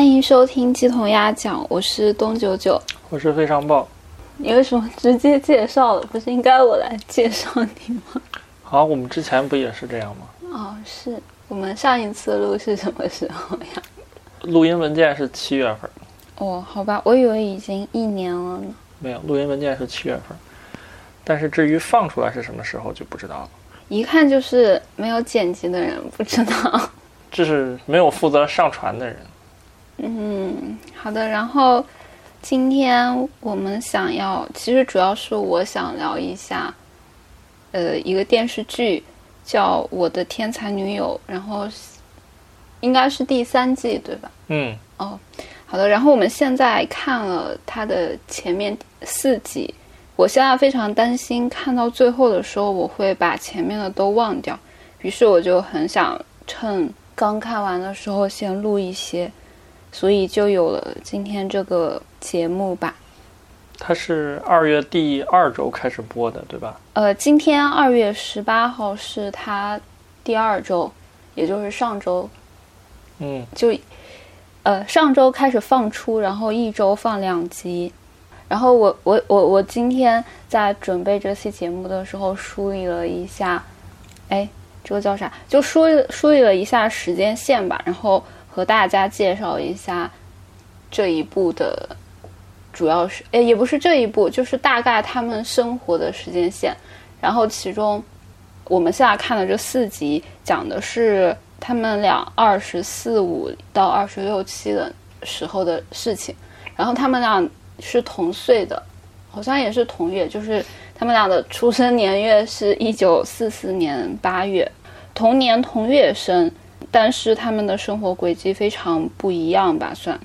欢迎收听鸡同鸭讲，我是东九九。我是非常棒。你为什么直接介绍了？不是应该我来介绍你吗？好，我们之前不也是这样吗？哦，是我们上一次录是什么时候呀？录音文件是七月份，哦，好吧，我以为已经一年了呢。没有，录音文件是七月份，但是至于放出来是什么时候就不知道了。一看就是没有剪辑的人不知道。这是没有负责上传的人。嗯，好的。然后今天我们想要，其实主要是我想聊一下，呃，一个电视剧叫《我的天才女友》，然后应该是第三季，对吧？嗯，哦，好的。然后我们现在看了它的前面四集，我现在非常担心看到最后的时候我会把前面的都忘掉，于是我就很想趁刚看完的时候先录一些，所以就有了今天这个节目吧。它是二月第二周开始播的，对吧？呃，今天二月十八号是它第二周，也就是上周嗯，就，呃，上周开始放出，然后一周放两集。然后我我我我今天在准备这期节目的时候梳理了一下，哎，这个叫啥？就梳理梳理了一下时间线吧，然后和大家介绍一下这一部的主要是，哎，也不是这一部，就是大概他们生活的时间线。然后其中我们现在看的这四集讲的是他们俩二十四五到二十六七的时候的事情，然后他们俩是同岁的，好像也是同月，就是他们俩的出生年月是一九四四年八月，同年同月生，但是他们的生活轨迹非常不一样吧，算。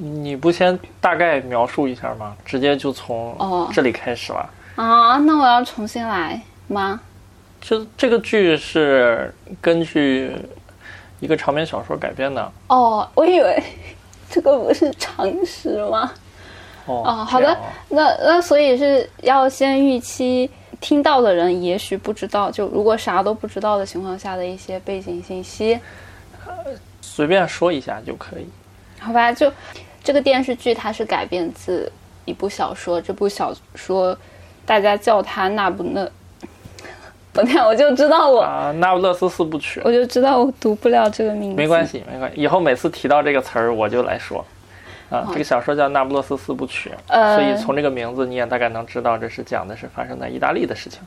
你不先大概描述一下吗？直接就从哦这里开始了。啊，那我要重新来吗？就这个剧是根据一个长篇小说改编的。哦，我以为这个不是常识吗？哦，哦，好的啊，那那所以是要先预期听到的人也许不知道，就如果啥都不知道的情况下的一些背景信息，呃随便说一下就可以。好吧？就这个电视剧它是改编自一部小说，这部小说大家叫它那不勒，不对，我就知道我、啊，那不勒斯四部曲我就知道我读不了这个名字，没关系，没关系。以后每次提到这个词儿，我就来说。啊，这个小说叫《那不勒斯四部曲》，呃所以从这个名字你也大概能知道，这是讲的是发生在意大利的事情。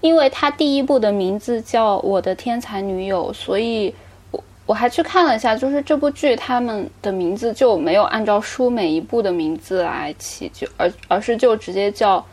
因为它第一部的名字叫《我的天才女友》，所以我我还去看了一下，就是这部剧他们的名字就没有按照书每一部的名字来起，就而而是就直接叫《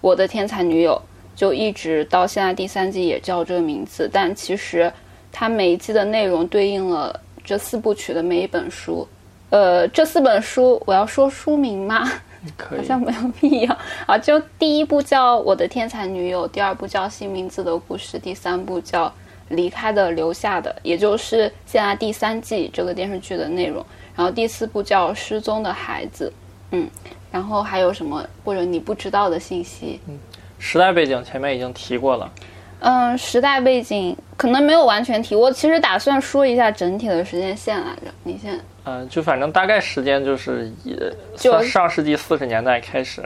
我的天才女友》，就一直到现在第三季也叫这个名字，但其实它每一季的内容对应了这四部曲的每一本书。呃，这四本书我要说书名吗？可以，好像没有必要啊。就第一部叫《我的天才女友》，第二部叫《新名字的故事》，第三部叫《离开的留下的》，也就是现在第三季这个电视剧的内容。然后第四部叫《失踪的孩子》，嗯，然后还有什么或者你不知道的信息？嗯时代背景前面已经提过了。嗯，时代背景可能没有完全提，我其实打算说一下整体的时间线来着。你先，嗯、就反正大概时间就是也就上上世纪四十年代开始。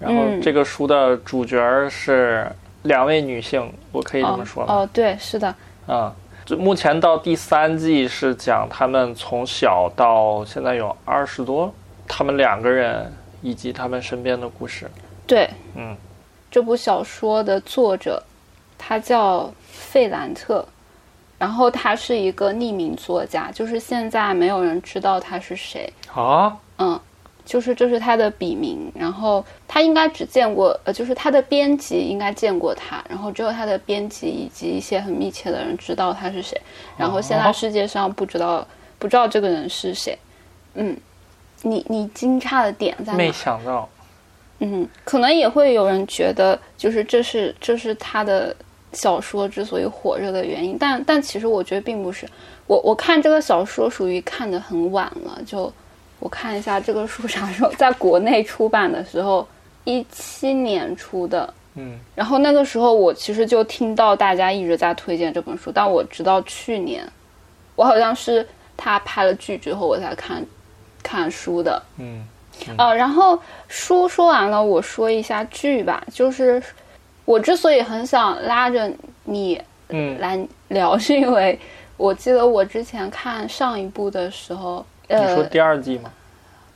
然后嗯这个书的主角是两位女性，我可以这么说吗？哦，对，是的，嗯，就目前到第三季是讲他们从小到现在有二十多，他们两个人以及他们身边的故事。对，嗯，这部小说的作者，他叫费兰特，然后他是一个匿名作家，就是现在没有人知道他是谁，啊，嗯，就是这是他的笔名，然后他应该只见过，呃，就是他的编辑应该见过他，然后只有他的编辑以及一些很密切的人知道他是谁，然后现在哦。世界上不知道不知道这个人是谁，嗯，你你惊诧的点在哪？没想到，嗯，可能也会有人觉得，就是这是这是他的小说之所以火热的原因，但但其实我觉得并不是。我我看这个小说属于看的很晚了，就我看一下这个书啥时候在国内出版的时候，一七年出的。嗯，然后那个时候我其实就听到大家一直在推荐这本书，但我直到去年，我好像是他拍了剧之后我才看看书的。嗯呃，然后书说完了，我说一下剧吧。就是我之所以很想拉着你嗯来聊，是因为我记得我之前看上一部的时候，呃你说呃，第二季吗？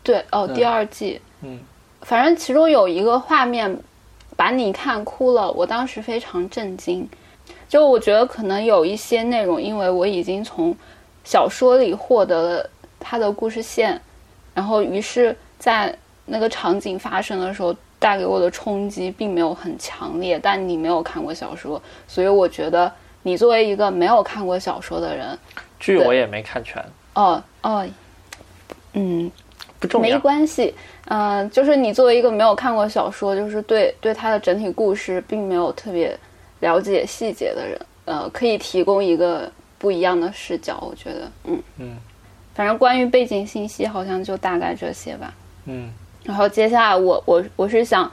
对，哦，嗯第二季，嗯反正其中有一个画面把你看哭了，我当时非常震惊。就我觉得可能有一些内容，因为我已经从小说里获得了它的故事线，然后于是在那个场景发生的时候带给我的冲击并没有很强烈。但你没有看过小说，所以我觉得你作为一个没有看过小说的人，剧我也没看全，哦哦，嗯，没不重要。关系，嗯、就是你作为一个没有看过小说，就是对对它的整体故事并没有特别了解细节的人，呃，可以提供一个不一样的视角。我觉得，嗯嗯反正关于背景信息好像就大概这些吧。嗯然后接下来我我我是想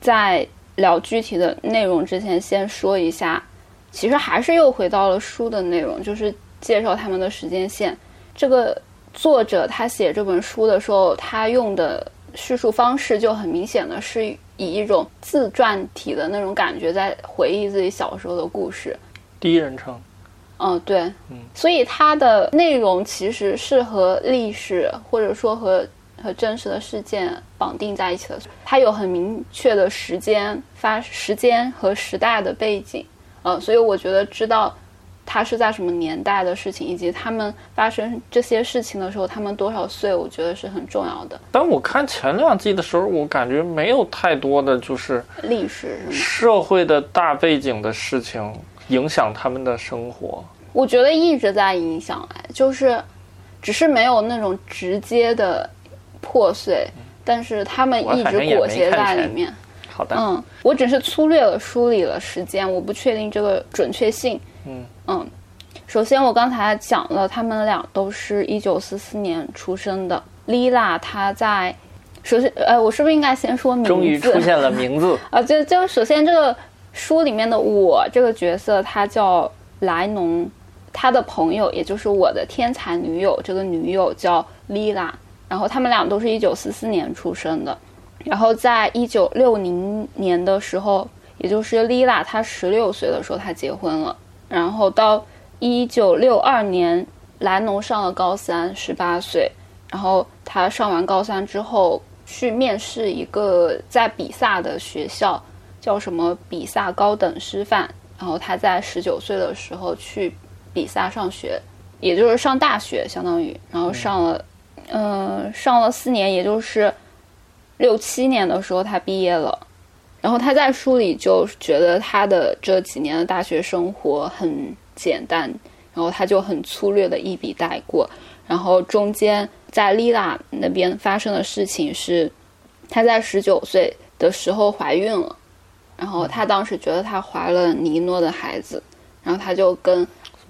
在聊具体的内容之前，先说一下，其实还是又回到了书的内容，就是介绍他们的时间线。这个作者他写这本书的时候，他用的叙述方式就很明显的是以一种自传体的那种感觉，在回忆自己小时候的故事。第一人称。嗯，对，嗯所以它的内容其实是和历史或者说和和真实的事件绑定在一起的，它有很明确的时间发时间和时代的背景，呃，所以我觉得知道它是在什么年代的事情，以及他们发生这些事情的时候，他们多少岁，我觉得是很重要的但我看前两季的时候，我感觉没有太多的就是历史，社会的大背景的事情影响他们的生活。我觉得一直在影响，哎，就是只是没有那种直接的破碎，但是他们一直裹挟在里面。好的，嗯，我只是粗略的梳理了时间，我不确定这个准确性。嗯嗯，首先我刚才讲了，他们俩都是一九四四年出生的。Lila 她在，首先，呃，我是不是应该先说名字？终于出现了名字。啊，就就首先这个书里面的我这个角色，他叫莱农，他的朋友也就是我的天才女友，这个女友叫 Lila，然后他们俩都是一九四四年出生的，然后在一九六零年的时候，也就是 Lila 她十六岁的时候，她结婚了，然后到一九六二年，莱农上了高三，十八岁，然后他上完高三之后去面试一个在比萨的学校，叫什么比萨高等师范。然后他在十九岁的时候去比萨上学，也就是上大学，相当于，然后上了，嗯、上了四年，也就是六七年的时候他毕业了。然后他在书里就觉得他的这几年的大学生活很简单，然后他就很粗略的一笔带过。然后中间在丽拉那边发生的事情是，她在十九岁的时候怀孕了，然后她当时觉得她怀了尼诺的孩子，然后她就跟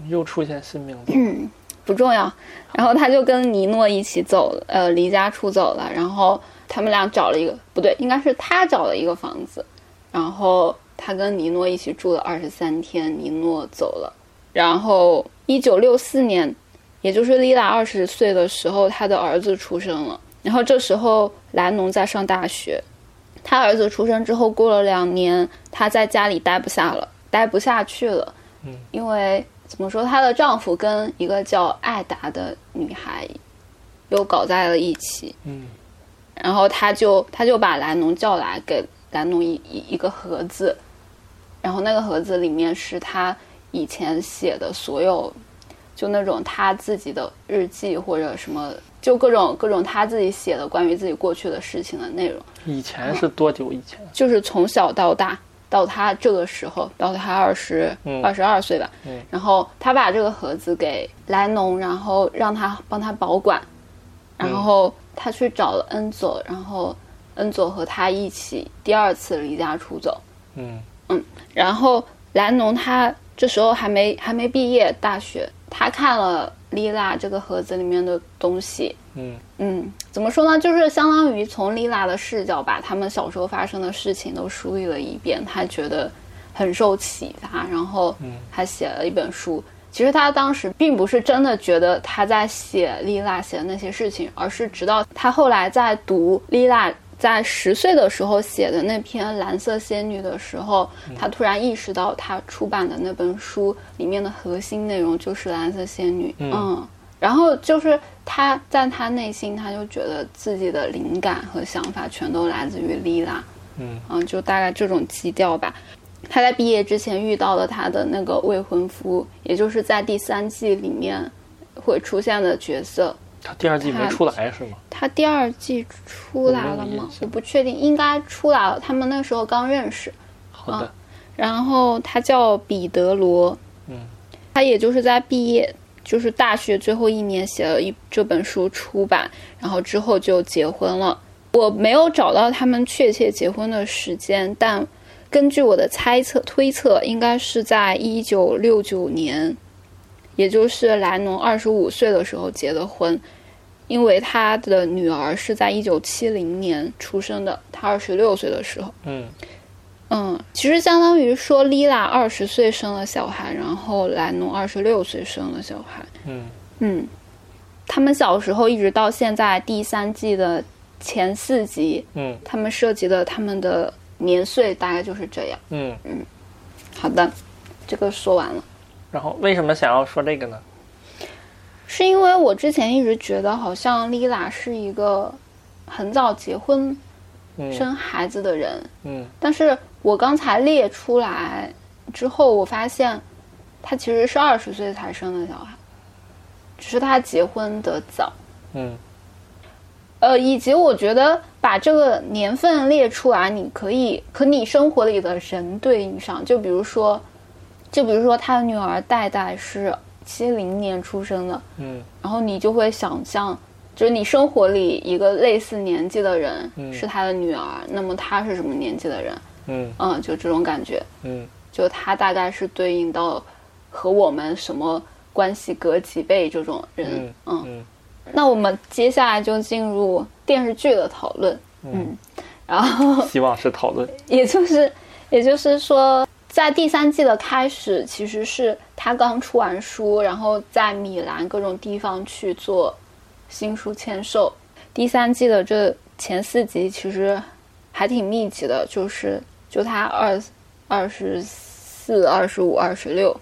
又出现新名字，嗯不重要，然后他就跟尼诺一起走了，呃，离家出走了，然后他们俩找了一个不对，应该是他找了一个房子，然后他跟尼诺一起住了二十三天，尼诺走了，然后一九六四年，也就是丽拉二十岁的时候，他的儿子出生了，然后这时候兰农在上大学，他儿子出生之后，过了两年，他在家里待不下了，待不下去了，嗯，因为怎么说，她的丈夫跟一个叫艾达的女孩又搞在了一起，嗯。然后她就她就把兰农叫来，给兰农一一一个盒子，然后那个盒子里面是他以前写的所有，就那种他自己的日记或者什么，就各种各种他自己写的关于自己过去的事情的内容，以前是多久以前？就是从小到大到他这个时候，到他二十嗯。二十二岁吧，嗯。然后他把这个盒子给莱农，然后让他帮他保管，然后他去找了恩佐，然后恩佐和他一起第二次离家出走，嗯然后莱农他这时候还没还没毕业大学，他看了丽拉这个盒子里面的东西，嗯嗯，怎么说呢？就是相当于从丽拉的视角把他们小时候发生的事情都梳理了一遍，他觉得很受启发，然后嗯他写了一本书。其其实他当时并不是真的觉得他在写丽娜写的那些事情，而是直到他后来在读丽娜在十岁的时候写的那篇《蓝色仙女》的时候，他突然意识到他出版的那本书里面的核心内容就是蓝色仙女。嗯，然后就是他在他内心，他就觉得自己的灵感和想法全都来自于丽拉。嗯嗯，就大概这种基调吧。他在毕业之前遇到了他的那个未婚夫，也就是在第三季里面会出现的角色。他第二季没出来是吗？他第二季出来了吗？我不确定，应该出来了。他们那时候刚认识。好的。然后他叫彼得罗。嗯。他也就是在毕业，就是大学最后一年写了一这本书出版，然后之后就结婚了。我没有找到他们确切结婚的时间，但根据我的猜测推测，应该是在一九六九年，也就是莱农二十五岁的时候结的婚，因为他的女儿是在一九七零年出生的，他二十六岁的时候。嗯嗯，其实相当于说，丽拉二十岁生了小孩，然后莱农二十六岁生了小孩。嗯嗯，他们小时候一直到现在第三季的。前四集，嗯，他们涉及的他们的年岁大概就是这样，嗯嗯，好的，这个说完了。然后为什么想要说这个呢？是因为我之前一直觉得好像丽拉是一个很早结婚、生孩子的人，嗯，但是我刚才列出来之后，我发现她其实是二十岁才生的小孩，只是她结婚的早，嗯。呃，以及我觉得把这个年份列出来，你可以和你生活里的人对应上。就比如说，就比如说他的女儿戴戴是七零年出生的，嗯，然后你就会想象，就是你生活里一个类似年纪的人是他的女儿，那么他是什么年纪的人？嗯。嗯，就这种感觉，嗯，就他大概是对应到和我们什么关系隔几辈这种人，嗯。那我们接下来就进入电视剧的讨论，嗯，然后希望是讨论，也就是，也就是说，在第三季的开始，其实是他刚出完书，然后在米兰各种地方去做新书签售。第三季的这前四集其实还挺密集的，就是就他二二十四、二十五、二十六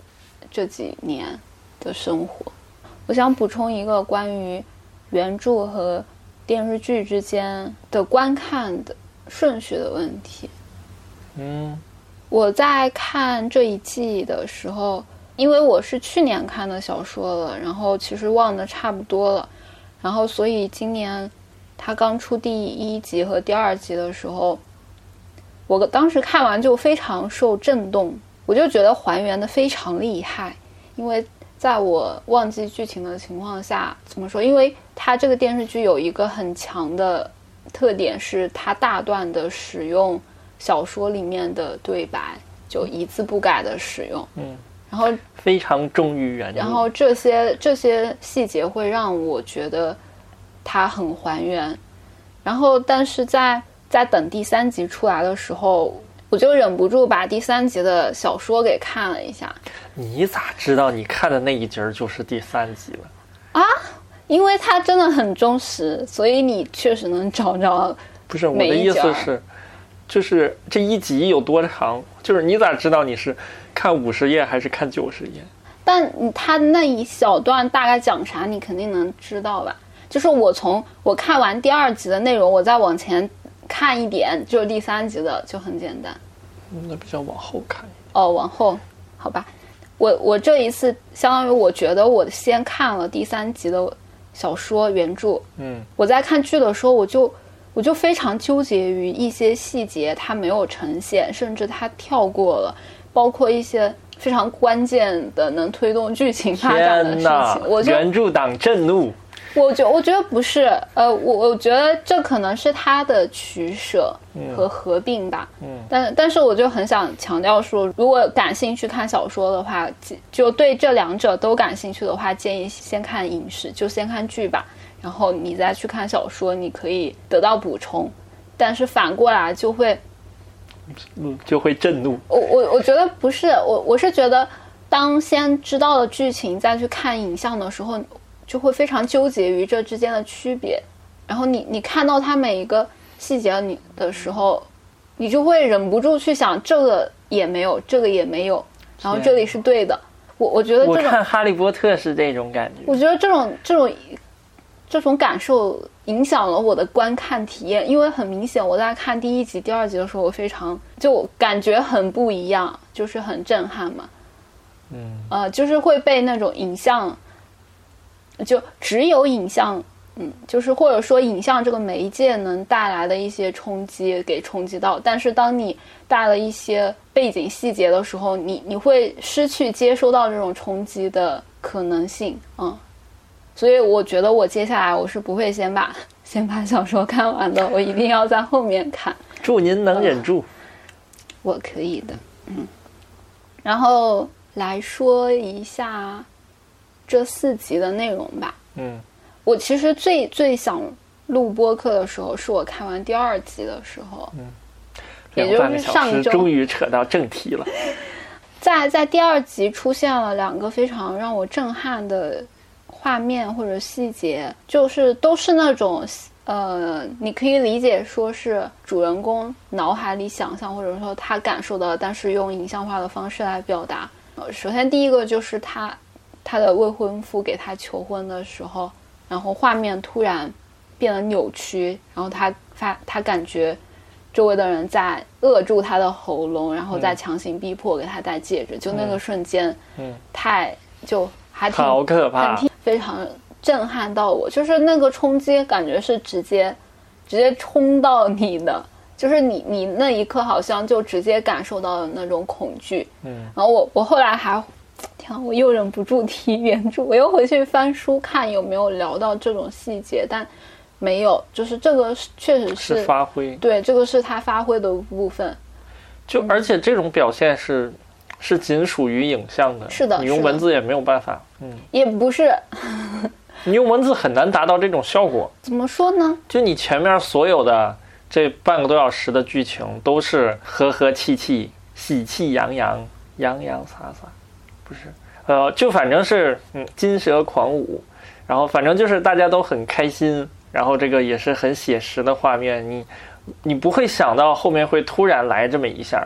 这几年的生活。我想补充一个关于。原著和电视剧之间的观看的顺序的问题。嗯，我在看这一季的时候，因为我是去年看的小说了，然后其实忘的差不多了，然后所以今年他刚出第一集和第二集的时候，我当时看完就非常受震动，我就觉得还原的非常厉害，因为。在我忘记剧情的情况下，怎么说？因为它这个电视剧有一个很强的特点，是它大段的使用小说里面的对白，就一字不改的使用。嗯，然后非常忠于原著。然后这些这些细节会让我觉得它很还原。然后，但是在在等第三集出来的时候。我就忍不住把第三集的小说给看了一下。你咋知道你看的那一集就是第三集了？啊，因为它真的很忠实，所以你确实能找着。不是我的意思是，就是这一集有多长？就是你咋知道你是看五十页还是看九十页？但他那一小段大概讲啥，你肯定能知道吧？就是我从我看完第二集的内容，我再往前。看一点就是第三集的就很简单，那比较往后看哦，往后，好吧，我我这一次相当于我觉得我先看了第三集的小说原著，嗯，我在看剧的时候我就我就非常纠结于一些细节它没有呈现，甚至它跳过了，包括一些非常关键的能推动剧情发展的事情，我就原著党震怒。我觉我觉得不是，呃，我我觉得这可能是他的取舍和合并吧。嗯，但但是我就很想强调说，如果感兴趣看小说的话，就对这两者都感兴趣的话，建议先看影视，就先看剧吧，然后你再去看小说，你可以得到补充。但是反过来就会，嗯，就会震怒。我我我觉得不是，我我是觉得。当先知道了剧情再去看影像的时候，就会非常纠结于这之间的区别。然后你你看到它每一个细节你的时候，你就会忍不住去想，这个也没有，这个也没有，然后这里是对的。我我觉得这种我看《哈利波特》是这种感觉。我觉得这种这种这种感受影响了我的观看体验，因为很明显，我在看第一集、第二集的时候，我非常就感觉很不一样，就是很震撼嘛。嗯，呃，就是会被那种影像，就只有影像，嗯，就是或者说影像这个媒介能带来的一些冲击给冲击到，但是当你带了一些背景细节的时候，你你会失去接收到这种冲击的可能性，嗯，所以我觉得我接下来我是不会先把先把小说看完的，我一定要在后面看。祝您能忍住。我可以的，嗯。然后来说一下这四集的内容吧。嗯，我其实最最想录播客的时候，是我看完第二集的时候，嗯也就是上周终于扯到正题了。在在第二集出现了两个非常让我震撼的画面或者细节，就是都是那种呃，你可以理解说是主人公脑海里想象，或者说他感受到，但是用影像化的方式来表达。呃，首先第一个就是他他的未婚夫给他求婚的时候，然后画面突然变得扭曲，然后他发他感觉周围的人在扼住他的喉咙，然后再强行逼迫给他戴戒指，就那个瞬间，嗯，太就还挺好可怕很。非常震撼到我，就是那个冲击感觉是直接直接冲到你的，就是你你那一刻好像就直接感受到了那种恐惧。嗯，然后我我后来还，天啊，我又忍不住提原著，我又回去翻书看有没有聊到这种细节，但没有，就是这个确实是是发挥，对，这个是他发挥的部分。就而且这种表现是是仅属于影像的，是的你用文字也没有办法，嗯，也不是。你用文字很难达到这种效果。怎么说呢？就你前面所有的这半个多小时的剧情都是和和气气、喜气洋洋、洋洋洒洒，不是，呃，就反正是嗯金蛇狂舞，然后反正就是大家都很开心，然后这个也是很写实的画面，你你不会想到后面会突然来这么一下，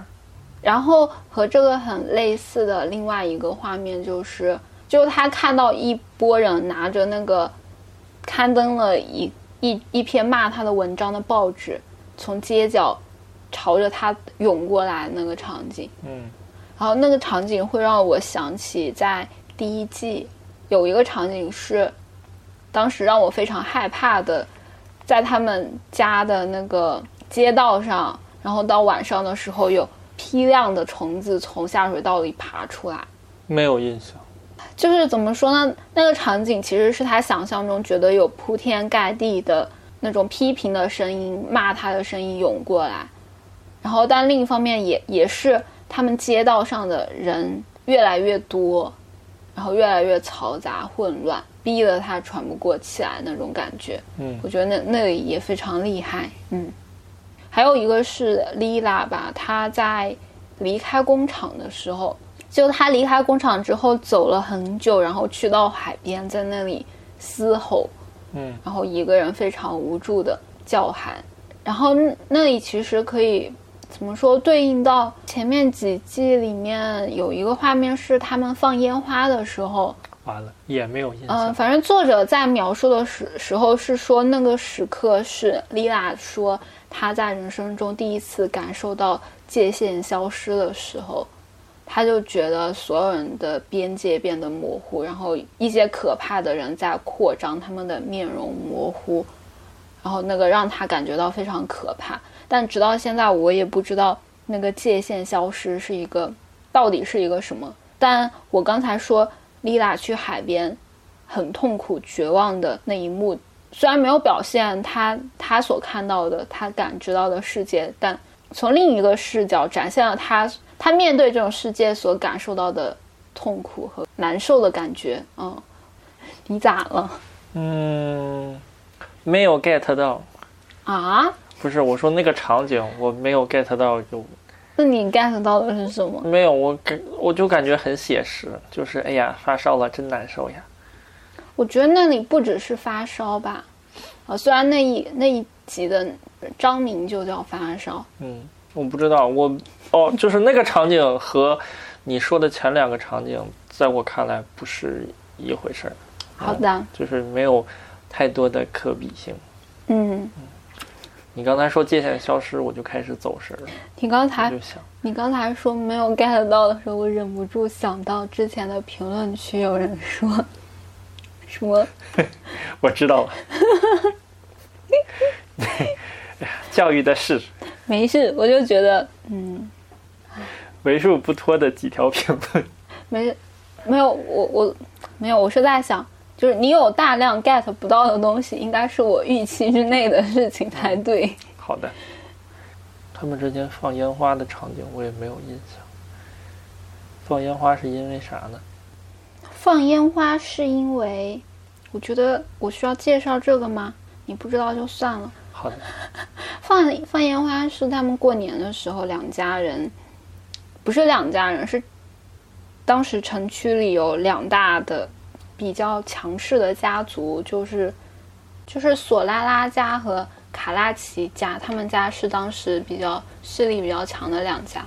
然后和这个很类似的另外一个画面就是，就他看到一波人拿着那个刊登了一一一篇骂他的文章的报纸，从街角朝着他涌过来那个场景。嗯然后那个场景会让我想起在第一季有一个场景是，当时让我非常害怕的，在他们家的那个街道上，然后到晚上的时候有批量的虫子从下水道里爬出来。没有印象，就是怎么说呢？那个场景其实是他想象中觉得有铺天盖地的那种批评的声音、骂他的声音涌过来，然后但另一方面也也是他们街道上的人越来越多，然后越来越嘈杂混乱，逼得他喘不过气来那种感觉。嗯我觉得那那里也非常厉害。嗯，还有一个是莉拉吧，她在离开工厂的时候，就她离开工厂之后走了很久，然后去到海边，在那里嘶吼，嗯。然后一个人非常无助的叫喊，然后那那里其实可以怎么说对应到前面几季里面有一个画面是他们放烟花的时候，完了也没有印嗯、象，反正作者在描述的时时候是说，那个时刻是莉拉说他在人生中第一次感受到界限消失的时候，他就觉得所有人的边界变得模糊，然后一些可怕的人在扩张，他们的面容模糊，然后那个让他感觉到非常可怕。但直到现在，我也不知道那个界限消失是一个到底是一个什么。但我刚才说丽拉去海边很痛苦、绝望的那一幕，虽然没有表现他他所看到的、他感知到的世界，但从另一个视角展现了他他面对这种世界所感受到的痛苦和难受的感觉。嗯，你咋了嗯，没有 get 到。啊？不是，我说那个场景我没有 get 到有那你 get 到的是什么？没有，我感我就感觉很写实，就是哎呀，发烧了，真难受呀。我觉得那里不只是发烧吧，啊，虽然那一那一集的张明就叫发烧，嗯，我不知道，我哦，就是那个场景和你说的前两个场景，在我看来不是一回事儿，好的，就是没有太多的可比性。嗯，你刚才说界限消失，我就开始走神儿了，你刚才就想，你刚才说没有 get 到的时候，我忍不住想到之前的评论区有人说什么 我知道了。教育的事，没事，我就觉得嗯为数不多的几条评论。没，没有我我没有，我是在想，就是你有大量 get 不到的东西，应该是我预期之内的事情才对。好的，他们之间放烟花的场景我也没有印象。放烟花是因为啥呢？放烟花是因为，我觉得我需要介绍这个吗？你不知道就算了。好的，放放烟花是他们过年的时候，两家人不是两家人，是当时城区里有两大的比较强势的家族，就是就是索拉拉家和卡拉奇家，他们家是当时比较势力比较强的两家。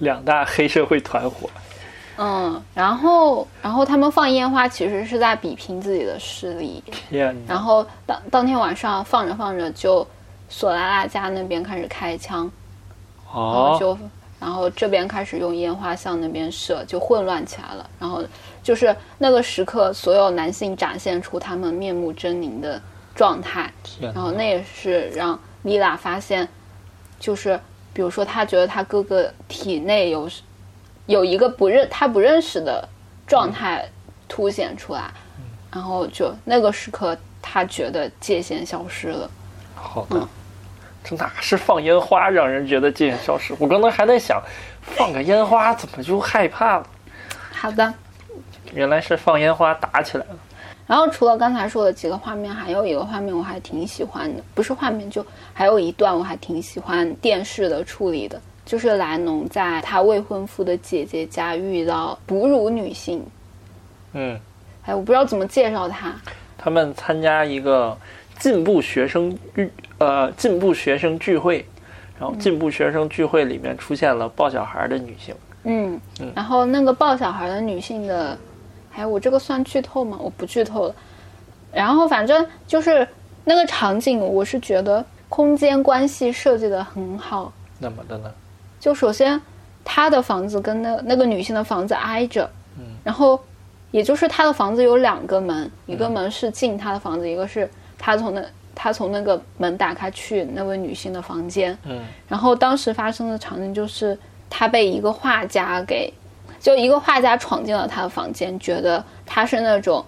两大黑社会团伙。嗯，然后然后他们放烟花其实是在比拼自己的势力，天！然后当当天晚上放着放着就索拉拉家那边开始开枪，然后哦，就然后这边开始用烟花向那边射，就混乱起来了。然后就是那个时刻，所有男性展现出他们面目狰狞的状态，天！然后那也是让丽拉发现，就是比如说她觉得她哥哥体内有有一个不认他不认识的状态凸显出来，然后就那个时刻，他觉得界限消失了。好的，这哪是放烟花让人觉得界限消失？我刚才还在想，放个烟花怎么就害怕了？好的，原来是放烟花打起来了。然后除了刚才说的几个画面，还有一个画面我还挺喜欢的，不是画面，就还有一段我还挺喜欢电视的处理的，就是莱农在他未婚夫的姐姐家遇到哺乳女性，嗯，哎，我不知道怎么介绍她，他们参加一个进步学生聚呃进步学生聚会，然后进步学生聚会里面出现了抱小孩的女性。嗯嗯，然后那个抱小孩的女性的，哎，我这个算剧透吗？我不剧透了。然后反正就是那个场景，我是觉得空间关系设计的很好。怎么的呢？就首先，他的房子跟那那个女性的房子挨着，嗯，然后也就是他的房子有两个门，一个门是进他的房子，一个是他从那他从那个门打开去那位女性的房间。嗯然后当时发生的场景就是，他被一个画家给，就一个画家闯进了他的房间，觉得他是那种，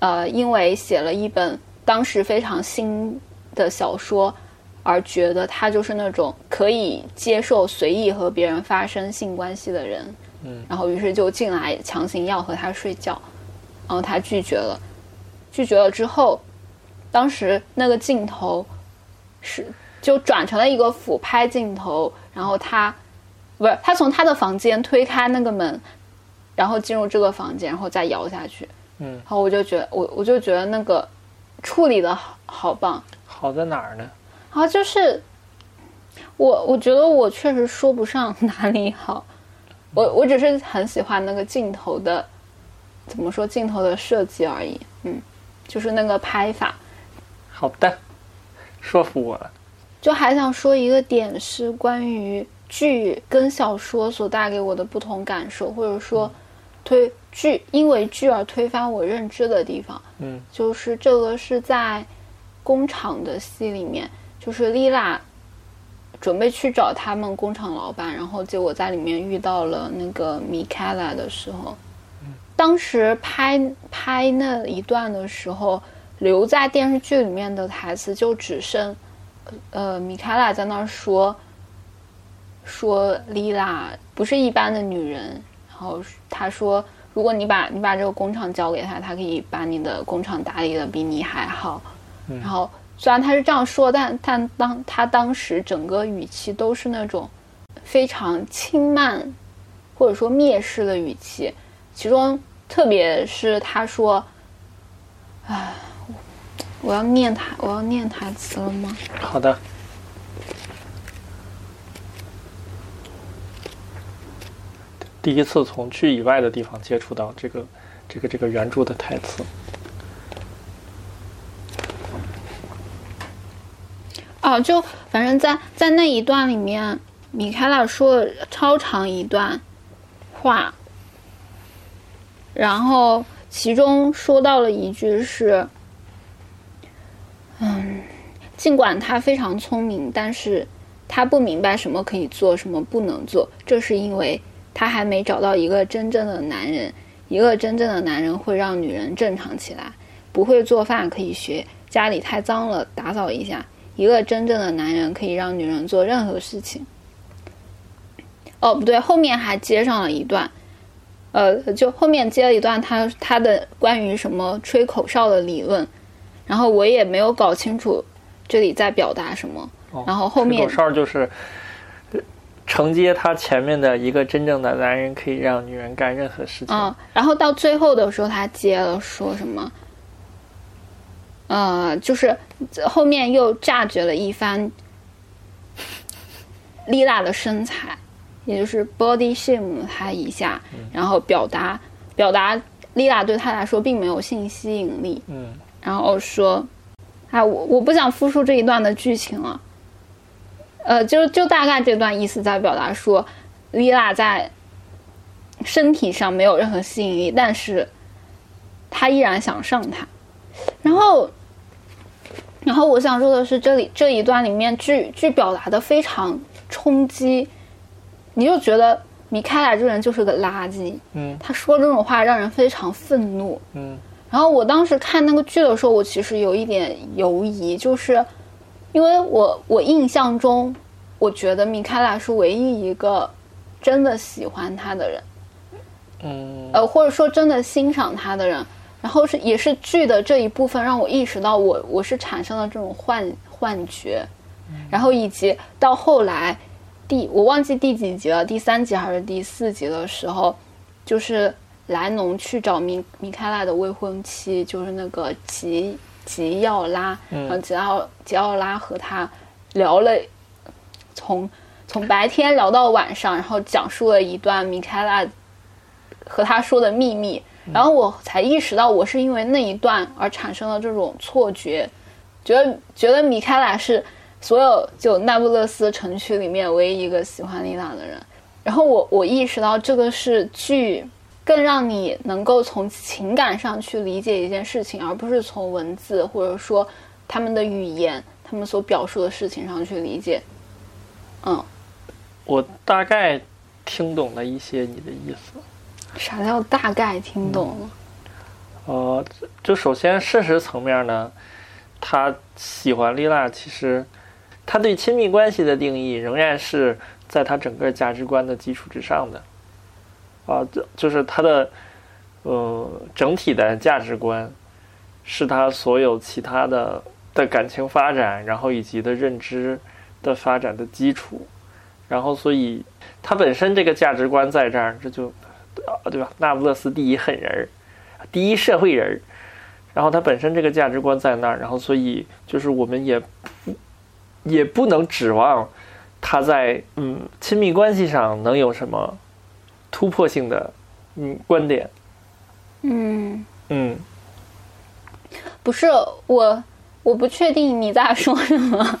呃，因为写了一本当时非常新的小说，而觉得他就是那种可以接受随意和别人发生性关系的人。嗯，然后于是就进来强行要和他睡觉，然后他拒绝了，拒绝了之后，当时那个镜头是就转成了一个俯拍镜头，然后他不是他从他的房间推开那个门，然后进入这个房间，然后再摇下去，嗯，然后我就觉得我我就觉得那个处理的好好棒，好在哪儿呢？然后就是我我觉得我确实说不上哪里好，我我只是很喜欢那个镜头的怎么说镜头的设计而已，嗯，就是那个拍法。好的，说服我了。就还想说一个点是关于剧跟小说所带给我的不同感受，或者说推剧因为剧而推翻我认知的地方。嗯就是这个是在工厂的戏里面，就是丽拉准备去找他们工厂老板，然后结果在里面遇到了那个米凯拉的时候，当时拍拍那一段的时候，留在电视剧里面的台词就只剩，呃，米凯拉在那儿说，说丽拉不是一般的女人，然后他说，如果你把你把这个工厂交给他，他可以把你的工厂打理的比你还好。嗯然后虽然他是这样说，但但当他当时整个语气都是那种非常轻慢或者说蔑视的语气，其中特别是他说：“唉，我要念台，我要念台词了吗？”好的。第一次从剧以外的地方接触到这个这个这个原著的台词。哦，就反正在在那一段里面，米开朗说了超长一段话，然后其中说到了一句是：“嗯，尽管他非常聪明，但是他不明白什么可以做，什么不能做。这是因为他还没找到一个真正的男人。一个真正的男人会让女人正常起来。不会做饭可以学，家里太脏了打扫一下。”一个真正的男人可以让女人做任何事情。哦，不对，后面还接上了一段，呃，就后面接了一段他他的关于什么吹口哨的理论，然后我也没有搞清楚这里在表达什么。然后后面吹口哨就是承接他前面的一个真正的男人可以让女人干任何事情。嗯，然后到最后的时候，他接了说什么？呃，就是后面又炸绝了一番丽娜的身材，也就是 body shame 她一下，然后表达表达丽娜对他来说并没有性吸引力。嗯，然后说，啊，我我不想复述这一段的剧情了。呃，就就大概这段意思在表达说，丽娜在身体上没有任何吸引力，但是她依然想上他。然后，然后我想说的是，这里这一段里面剧剧表达的非常冲击，你就觉得米开朗这人就是个垃圾。嗯，他说这种话让人非常愤怒。嗯，然后我当时看那个剧的时候，我其实有一点犹疑，就是因为我我印象中，我觉得米开朗是唯一一个真的喜欢他的人。嗯，呃，或者说真的欣赏他的人。然后是也是剧的这一部分让我意识到我我是产生了这种幻幻觉，然后以及到后来第我忘记第几集了，第三集还是第四集的时候，就是莱农去找米米开拉的未婚妻，就是那个吉吉奥拉，然后吉奥吉奥拉和他聊了从从白天聊到晚上，然后讲述了一段米开拉和他说的秘密。然后我才意识到，我是因为那一段而产生了这种错觉，觉得觉得米开朗是所有就那不勒斯城区里面唯一一个喜欢丽娜的人。然后我我意识到，这个是剧更让你能够从情感上去理解一件事情，而不是从文字或者说他们的语言、他们所表述的事情上去理解。嗯，我大概听懂了一些你的意思。啥叫大概听懂了？呃，就首先事实层面呢，他喜欢丽娜，其实他对亲密关系的定义仍然是在他整个价值观的基础之上的。啊，就就是他的呃整体的价值观，是他所有其他的的感情发展，然后以及的认知的发展的基础。然后，所以他本身这个价值观在这儿，这就。啊，对吧？那不勒斯第一狠人儿，第一社会人儿，然后他本身这个价值观在那儿，然后所以就是我们也也不能指望他在嗯亲密关系上能有什么突破性的嗯观点。嗯嗯，不是我，我不确定你在说什么。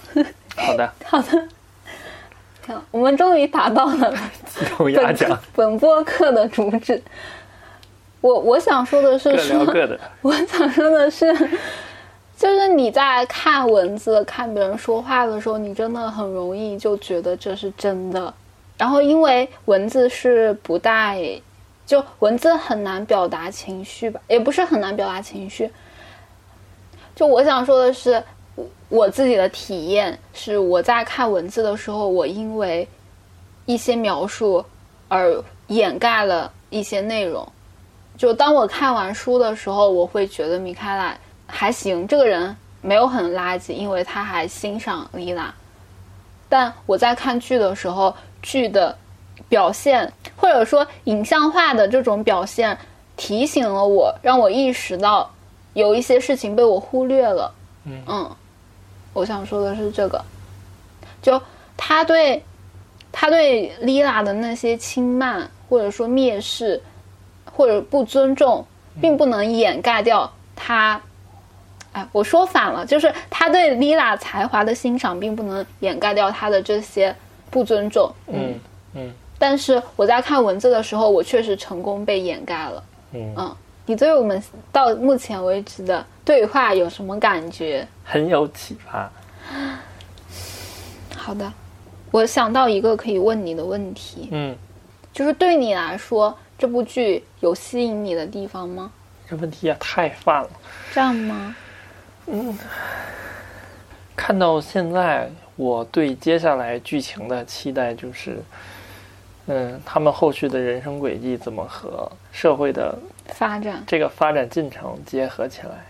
好的，好的。我们终于达到了 本 本播客的主旨。我我想说的是说，我想说的是，就是你在看文字、看别人说话的时候，你真的很容易就觉得这是真的。然后，因为文字是不带，就文字很难表达情绪吧，也不是很难表达情绪。就我想说的是。我自己的体验是，我在看文字的时候，我因为一些描述而掩盖了一些内容。就当我看完书的时候，我会觉得米开朗还行，这个人没有很垃圾，因为他还欣赏丽娜。但我在看剧的时候，剧的表现，或者说影像化的这种表现，提醒了我，让我意识到有一些事情被我忽略了。嗯我想说的是这个，就他对他对莉拉的那些轻慢，或者说蔑视，或者不尊重，并不能掩盖掉他。哎，我说反了，就是他对莉拉才华的欣赏，并不能掩盖掉他的这些不尊重。嗯嗯但是我在看文字的时候，我确实成功被掩盖了。嗯，嗯，你对我们到目前为止的对话有什么感觉？很有启发。好的，我想到一个可以问你的问题，嗯，就是对你来说，这部剧有吸引你的地方吗？这问题也太泛了。这样吗？嗯看到现在，我对接下来剧情的期待就是，嗯，他们后续的人生轨迹怎么和社会的发展，这个发展进程结合起来。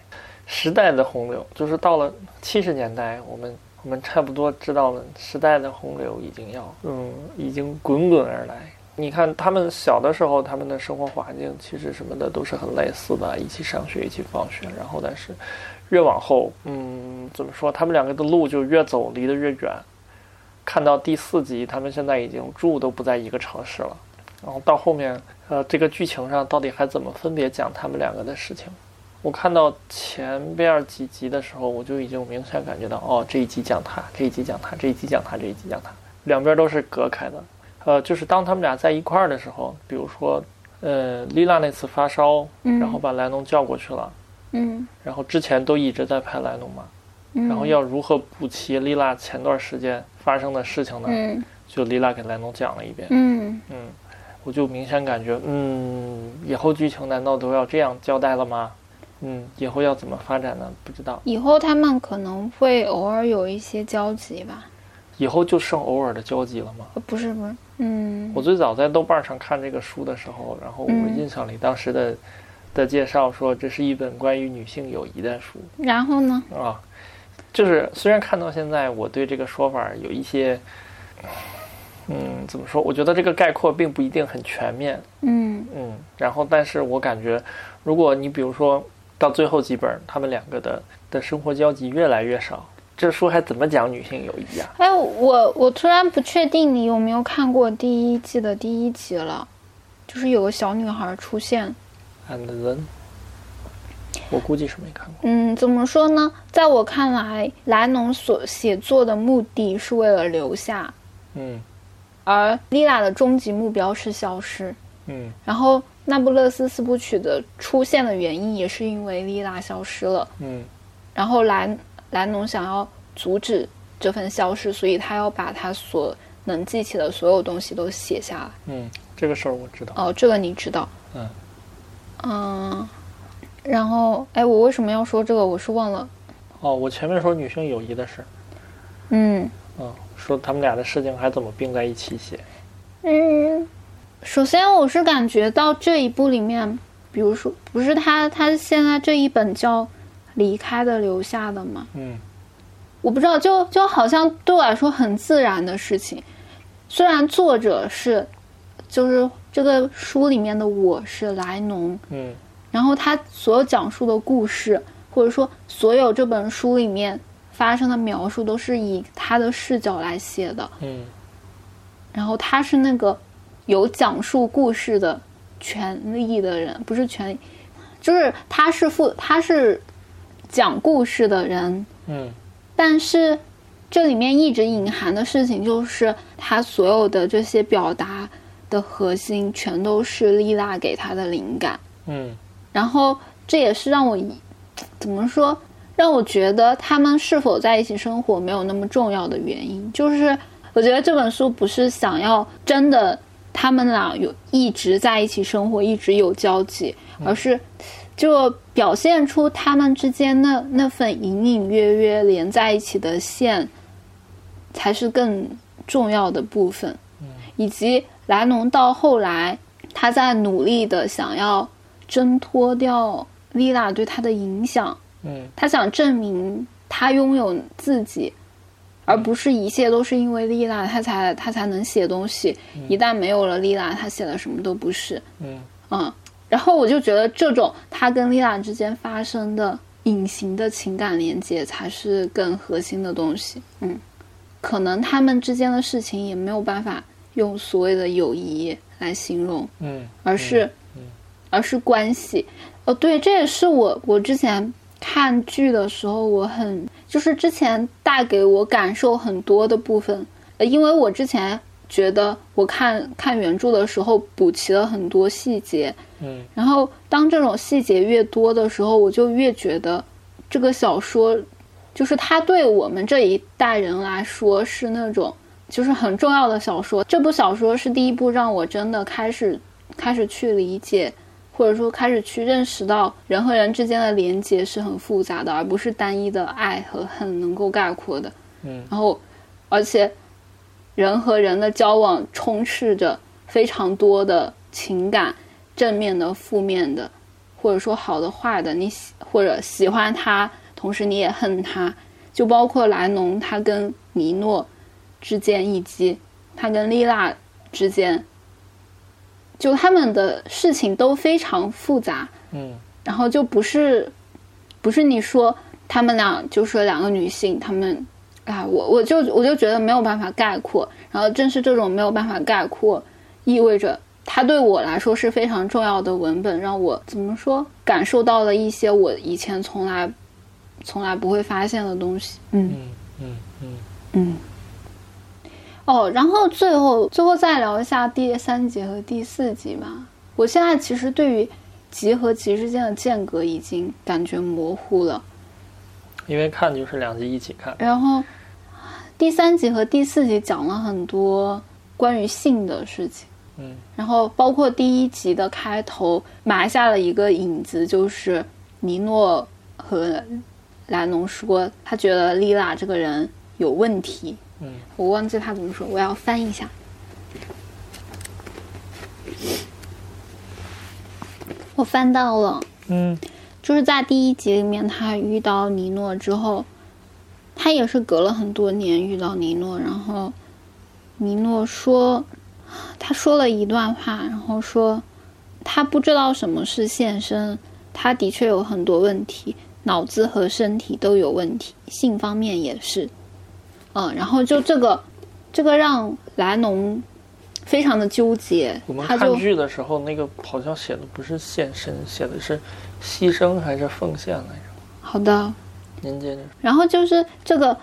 时代的洪流，就是到了七十年代，我们我们差不多知道了，时代的洪流已经要，嗯，已经滚滚而来。你看他们小的时候，他们的生活环境其实什么的都是很类似的，一起上学，一起放学。然后，但是越往后，嗯，怎么说？他们两个的路就越走离得越远。看到第四集，他们现在已经住都不在一个城市了。然后到后面，呃，这个剧情上到底还怎么分别讲他们两个的事情？我看到前边几集的时候，我就已经明显感觉到，哦，这一集讲他，这一集讲他，这一集讲他，这一集讲他，两边都是隔开的。呃，就是当他们俩在一块儿的时候，比如说，呃，丽娜那次发烧，嗯然后把莱农叫过去了，嗯然后之前都一直在拍莱农嘛，嗯，然后要如何补齐丽娜前段时间发生的事情呢？嗯就丽娜给莱农讲了一遍，嗯嗯，我就明显感觉，嗯，以后剧情难道都要这样交代了吗？嗯，以后要怎么发展呢？不知道，以后他们可能会偶尔有一些交集吧？以后就剩偶尔的交集了吗？呃不是不是，嗯我最早在豆瓣上看这个书的时候，然后我嗯印象里当时的、的介绍说，这是一本关于女性友谊的书然后呢？啊。就是虽然看到现在，我对这个说法有一些，嗯，怎么说？我觉得这个概括并不一定很全面，嗯嗯。然后，但是我感觉，如果你比如说到最后几本，他们两个的的生活交集越来越少，这书还怎么讲女性友谊啊？哎，我我突然不确定你有没有看过第一季的第一集了，就是有个小女孩出现。And then，我估计是没看过。嗯，怎么说呢？在我看来，莱农所写作的目的是为了留下，嗯而莉拉的终极目标是消失。嗯然后，那不勒斯四部曲的出现的原因也是因为莉拉消失了，嗯然后莱莱农想要阻止这份消失，所以他要把他所能记起的所有东西都写下来。嗯，这个事儿我知道。哦，这个你知道。嗯嗯，然后，哎，我为什么要说这个？我是忘了。哦，我前面说女性友谊的事，嗯嗯，说他们俩的事情还怎么并在一起写？嗯，首先我是感觉到这一部里面，比如说，不是他他现在这一本叫《离开的留下的》吗？嗯我不知道，就就好像对我来说很自然的事情。虽然作者是，就是这个书里面的我是莱农，嗯然后他所有讲述的故事，或者说所有这本书里面发生的描述，都是以他的视角来写的。嗯然后他是那个有讲述故事的权利的人，不是权利，就是他是负他是讲故事的人，嗯但是这里面一直隐含的事情就是他所有的这些表达的核心全都是丽娜给他的灵感。嗯然后这也是让我怎么说，让我觉得他们是否在一起生活没有那么重要的原因，就是我觉得这本书不是想要真的他们俩有一直在一起生活，一直有交集，而是就表现出他们之间那那份隐隐约约连在一起的线，才是更重要的部分，以及莱农到后来他在努力的想要挣脱掉丽娜对他的影响，嗯。他想证明他拥有自己，而不是一切都是因为丽娜他才他才能写东西。一旦没有了丽娜，他写的什么都不是。嗯。嗯，然后我就觉得这种他跟丽娜之间发生的隐形的情感连接才是更核心的东西。嗯，可能他们之间的事情也没有办法用所谓的友谊来形容，嗯。而是而是关系。哦，对，这也是我我之前看剧的时候，我很就是之前带给我感受很多的部分，呃，因为我之前觉得我看看原著的时候补齐了很多细节，嗯然后当这种细节越多的时候，我就越觉得这个小说就是它对我们这一代人来说是那种就是很重要的小说。这部小说是第一部让我真的开始开始去理解，或者说开始去认识到人和人之间的连接是很复杂的，而不是单一的爱和恨能够概括的。嗯然后，而且人和人的交往充斥着非常多的情感，正面的、负面的，或者说好的、坏的。你喜或者喜欢他，同时你也恨他，就包括莱农他跟尼诺之间，以及他跟丽娜之间，就他们的事情都非常复杂。嗯然后就不是，不是你说他们俩就是两个女性，他们啊，我我就我就觉得没有办法概括，然后正是这种没有办法概括，意味着它对我来说是非常重要的文本，让我怎么说感受到了一些我以前从来从来不会发现的东西。嗯嗯嗯嗯嗯。哦，然后最后最后再聊一下第三集和第四集吧。我现在其实对于集和集之间的间隔已经感觉模糊了。因为看就是两集一起看。然后第三集和第四集讲了很多关于性的事情，嗯然后包括第一集的开头埋下了一个影子，就是尼诺和莱农说他觉得丽拉这个人有问题，嗯。我忘记他怎么说，我要翻一下。我翻到了，嗯。就是在第一集里面，他遇到尼诺之后，他也是隔了很多年遇到尼诺，然后尼诺说，他说了一段话，然后说他不知道什么是献身，他的确有很多问题，脑子和身体都有问题，性方面也是，嗯，然后就这个这个让莱农非常的纠结我们，看剧的时候，那个好像写的不是献身，写的是牺牲还是奉献来着？好的。您接着。然后就是这个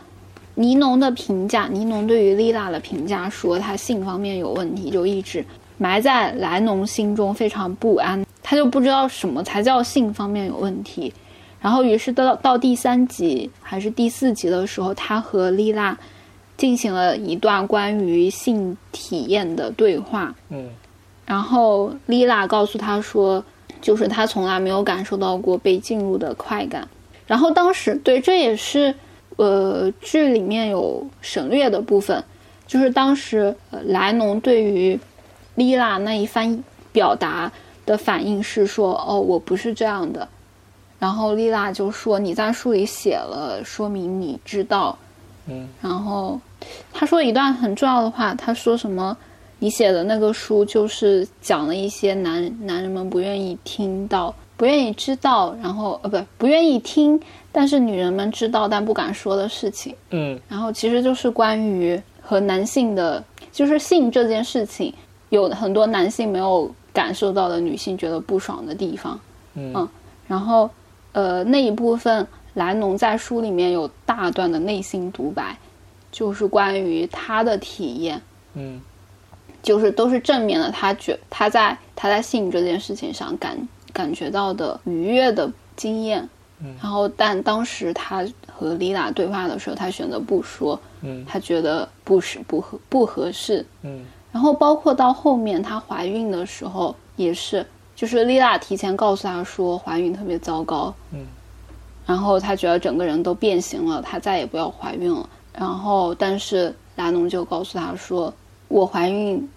尼农的评价，尼农对于丽娜的评价说她性方面有问题，就一直埋在莱农心中非常不安，他就不知道什么才叫性方面有问题。然后于是到到第三集还是第四集的时候，他和丽拉进行了一段关于性体验的对话。嗯然后丽拉告诉他说，就是他从来没有感受到过被进入的快感。然后当时对，这也是呃剧里面有省略的部分，就是当时呃莱农对于丽拉那一番表达的反应是说，哦，我不是这样的。然后丽娜就说你在书里写了，说明你知道。嗯然后他说一段很重要的话，他说什么？你写的那个书就是讲了一些男男人们不愿意听到、不愿意知道，然后呃不不愿意听，但是女人们知道但不敢说的事情。嗯然后其实就是关于和男性的，就是性这件事情，有很多男性没有感受到的，女性觉得不爽的地方。嗯嗯然后，呃，那一部分莱农在书里面有大段的内心独白，就是关于他的体验，嗯就是都是正面的。他觉他在他在性这件事情上感感觉到的愉悦的经验。嗯然后，但当时他和丽娜对话的时候，他选择不说，嗯他觉得不是不合不合适。嗯然后包括到后面她怀孕的时候也是，就是丽娜提前告诉他说怀孕特别糟糕，嗯，然后他觉得整个人都变形了，他再也不要怀孕了。然后但是拉农就告诉他说，我怀孕，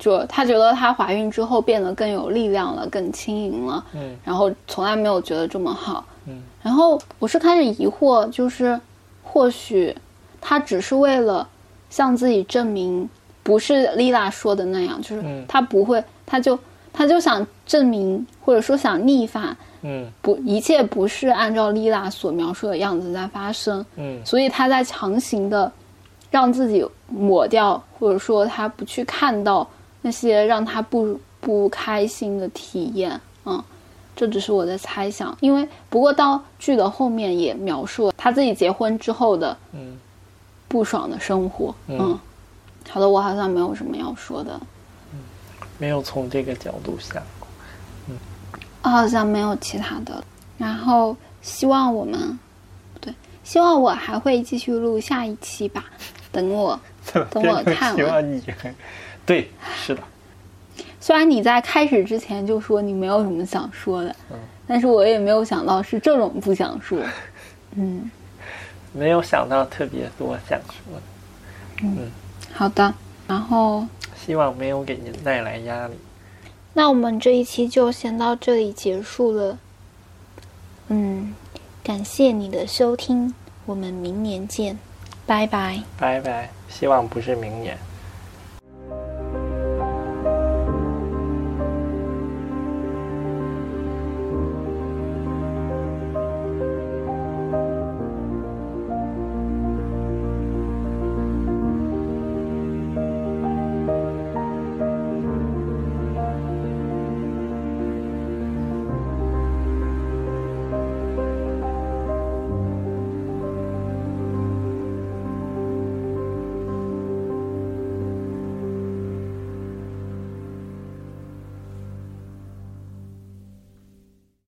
就她觉得她怀孕之后变得更有力量了，更轻盈了，嗯然后从来没有觉得这么好。嗯然后我是开始疑惑，就是或许他只是为了向自己证明，不是丽娜说的那样，就是嗯他不会，他就他就想证明，或者说想逆反，嗯。不，一切不是按照丽娜所描述的样子在发生，嗯。所以他在强行的让自己抹掉，或者说他不去看到那些让他不不开心的体验，嗯，这只是我的猜想，因为不过到剧的后面也描述了他自己结婚之后的嗯。不爽的生活，嗯。嗯，好的，我好像没有什么要说的，没有从这个角度想过。我好像没有其他的了，然后希望我们不对，希望我还会继续录下一期吧，等我。等我看希望你 对，是的，虽然你在开始之前就说你没有什么想说的，嗯但是我也没有想到是这种不想说。嗯，没有想到特别多想说的，好的。然后，希望没有给您带来压力。那我们这一期就先到这里结束了。嗯，感谢你的收听，我们明年见，拜拜。拜拜，希望不是明年。